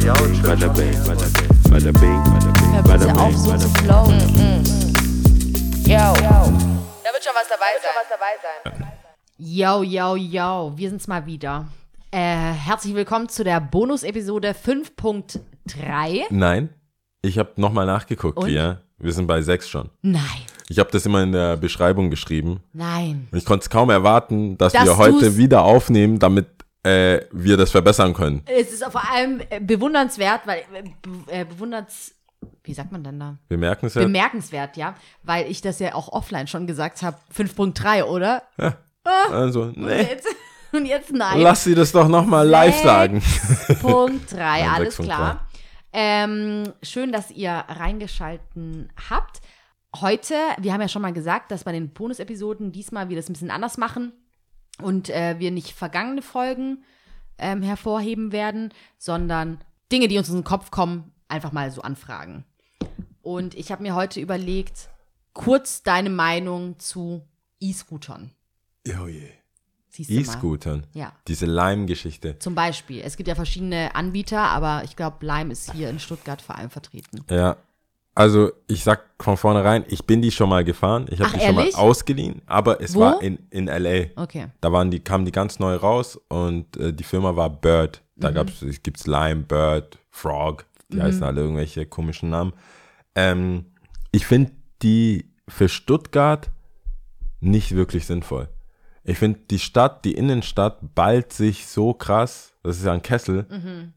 bada bing, bada bing, bada bing, Hör bada bitte auf, bing, so bada zu bing. flowen. Yo. Da wird schon was dabei sein. Yo, yo, yo, wir sind's mal wieder. Äh, herzlich willkommen zu der Bonus-Episode 5.3. Nein, ich habe nochmal nachgeguckt, Und? ja. Wir sind bei sechs schon. Nein, Ich habe das immer in der Beschreibung geschrieben. nein. Und ich konnte es kaum erwarten, dass, Dass wir heute wieder aufnehmen, damit äh, wir das verbessern können. Es ist vor allem äh, bewundernswert, weil, äh, äh, bewunderns, wie sagt man denn da? Ja. Bemerkenswert, ja, weil ich das ja auch offline schon gesagt habe. 5.3, oder? Also, Und nee, jetzt, und jetzt nein. lass sie das doch nochmal live sagen. Punkt 3, Nein, alles 6.3. klar. Ähm, schön, dass ihr reingeschalten habt. Heute, wir haben ja schon mal gesagt, dass bei den Bonus-Episoden diesmal wir das ein bisschen anders machen und äh, wir nicht vergangene Folgen ähm, hervorheben werden, sondern Dinge, die uns in den Kopf kommen, einfach mal so anfragen. Und ich habe mir heute überlegt, kurz deine Meinung zu E-Scootern. Oh je. E-Scootern. Ja. Diese Lime-Geschichte. Zum Beispiel. Es gibt ja verschiedene Anbieter, aber ich glaube, Lime ist hier in Stuttgart vor allem vertreten. Ja. Also, ich sag von vornherein, ich bin die schon mal gefahren. Ich habe die schon mal ehrlich? ausgeliehen, aber es Wo? war in, in L.A. Okay. Da waren die, kamen die ganz neu raus und äh, die Firma war Bird. Da gab's, es gibt's Lime, Bird, Frog, die heißen alle irgendwelche komischen Namen. Ähm, ich finde die für Stuttgart nicht wirklich sinnvoll. Ich finde die Stadt, die Innenstadt ballt sich so krass, das ist ja ein Kessel,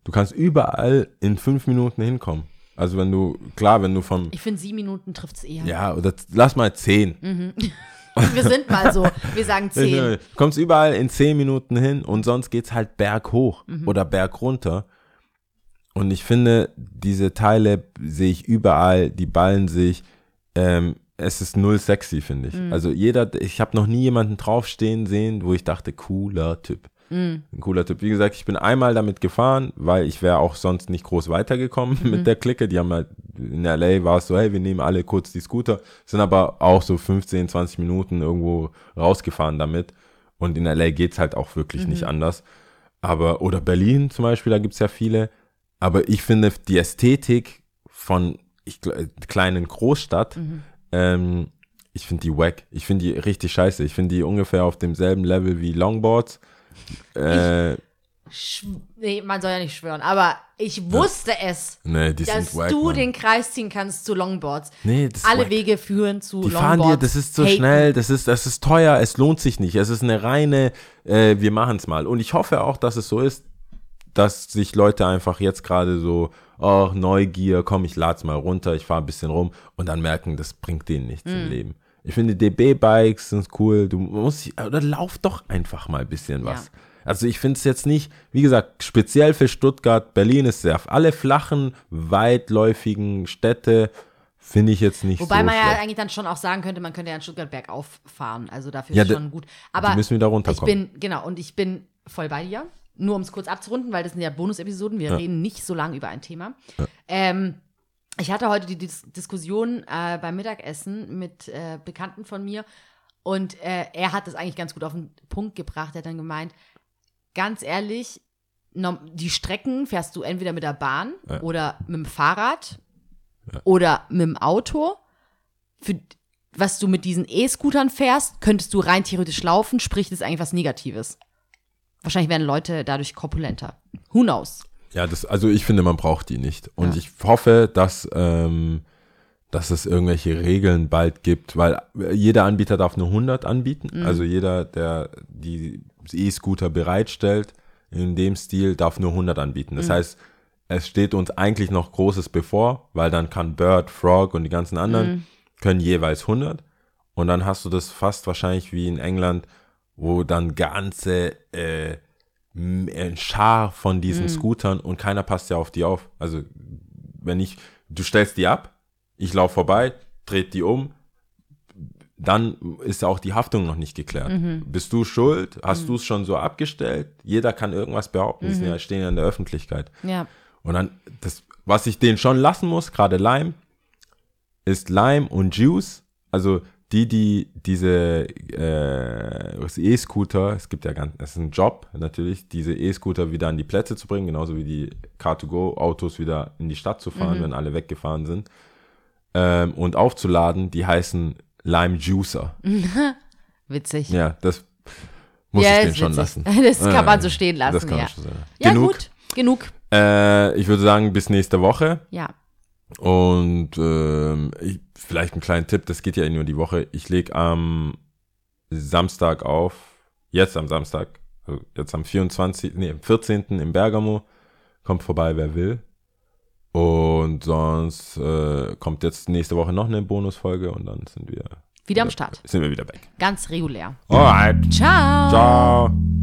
du kannst überall in fünf Minuten hinkommen. Also wenn du, klar, wenn du vom, Ich finde, sieben Minuten trifft es eher. ja, oder lass mal zehn. Wir sind mal so. Wir sagen zehn. Du kommst überall in 10 Minuten hin und sonst geht's halt berghoch oder bergunter. Und ich finde, diese Teile sehe ich überall, die ballen sich. Ähm, es ist null sexy, finde ich. Also jeder, ich habe noch nie jemanden draufstehen sehen, wo ich dachte, cooler Typ. Ein cooler Typ. Wie gesagt, ich bin einmal damit gefahren, weil ich wäre auch sonst nicht groß weitergekommen mit der Clique. Die haben halt, in LA war es so, hey, wir nehmen alle kurz die Scooter, sind aber auch so 15, 20 Minuten irgendwo rausgefahren damit. Und in LA geht's halt auch wirklich nicht anders. Aber, oder Berlin zum Beispiel, da gibt's ja viele. Aber ich finde die Ästhetik von ich, kleinen Großstadt, ähm, ich finde die wack. Ich finde die richtig scheiße. Ich finde die ungefähr auf demselben Level wie Longboards. Äh, nee, man soll ja nicht schwören, aber ich wusste es, nee, die dass sind wack. du Mann. den Kreis ziehen kannst zu Longboards. Nee, das ist Alle wack. Wege führen zu Die Longboards. fahren dir, das ist so Haten. schnell, das ist, das ist teuer, es lohnt sich nicht. Es ist eine reine, äh, wir machen es mal. Und ich hoffe auch, dass es so ist, dass sich Leute einfach jetzt gerade so, oh, Neugier, komm, ich lad's mal runter, ich fahre ein bisschen rum und dann merken, das bringt denen nichts Mhm. im Leben. Ich finde, DB-Bikes sind cool, du musst, oder lauf doch einfach mal ein bisschen was. Ja. Also ich finde es jetzt nicht, wie gesagt, speziell für Stuttgart, Berlin ist sehr, alle flachen, weitläufigen Städte finde ich jetzt nicht Wobei so man ja schlecht. eigentlich dann schon auch sagen könnte, man könnte ja in Stuttgart bergauf fahren. Also dafür Ja, ist da- schon gut. Aber müssen wieder ich runterkommen. bin, genau, und ich bin voll bei dir. Nur um es kurz abzurunden, weil das sind ja Bonus-Episoden. Wir reden nicht so lange über ein Thema. Ähm, ich hatte heute die Dis Diskussion äh, beim Mittagessen mit äh, Bekannten von mir und äh, er hat das eigentlich ganz gut auf den Punkt gebracht. Er hat dann gemeint, ganz ehrlich, die Strecken fährst du entweder mit der Bahn Ja. oder mit dem Fahrrad oder mit dem Auto. Für was du mit diesen E-Scootern fährst, könntest du rein theoretisch laufen, sprich, das ist eigentlich was Negatives. Wahrscheinlich werden Leute dadurch korpulenter. Who knows? Ja, das, also ich finde, man braucht die nicht. Und Ja. ich hoffe, dass, ähm, dass es irgendwelche Regeln bald gibt, weil jeder Anbieter darf nur 100 anbieten. Mhm. Also jeder, der die E-Scooter bereitstellt, in dem Stil, darf nur 100 anbieten. Mhm. Das heißt, es steht uns eigentlich noch Großes bevor, weil dann kann Bird, Frog und die ganzen anderen Mhm. können jeweils 100. Und dann hast du das fast wahrscheinlich wie in England, wo dann ganze äh, ein Schar von diesen Mhm. Scootern und keiner passt ja auf die auf. Also wenn ich, du stellst die ab, ich laufe vorbei, dreht die um, dann ist auch die Haftung noch nicht geklärt. Mhm. Bist du schuld? Hast du es schon so abgestellt? Jeder kann irgendwas behaupten, die ja, stehen ja in der Öffentlichkeit. Ja. Und dann, das, was ich denen schon lassen muss, gerade Lime, ist Lime und Juice. Also die, die diese äh, E-Scooter, es gibt ja ganz, es ist ein Job natürlich, diese E-Scooter wieder an die Plätze zu bringen, genauso wie die Car2Go-Autos wieder in die Stadt zu fahren, wenn alle weggefahren sind. Ähm, und aufzuladen, die heißen Lime Juicer. Witzig. Ja, das muss Ja, ich den schon witzig. lassen. Das kann man so stehen lassen, Das kann ja. man schon sagen. Ja, Genug. gut. Genug. Äh, ich würde sagen, bis nächste Woche. Ja. Und ähm, ich, vielleicht einen kleinen Tipp, das geht ja nur die Woche. Ich lege am Samstag auf, jetzt am Samstag, also jetzt am 24., nee, am 14. im Bergamo. Kommt vorbei, wer will. Und sonst äh, kommt jetzt nächste Woche noch eine Bonusfolge und dann sind wir, Wieder am Start. sind wir wieder weg. Ganz regulär. Alright. Ciao. Ciao.